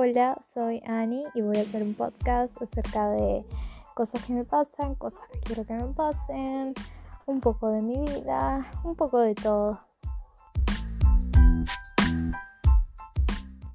Hola, soy Annie y voy a hacer un podcast acerca de cosas que me pasan, cosas que quiero que me pasen, un poco de mi vida, un poco de todo.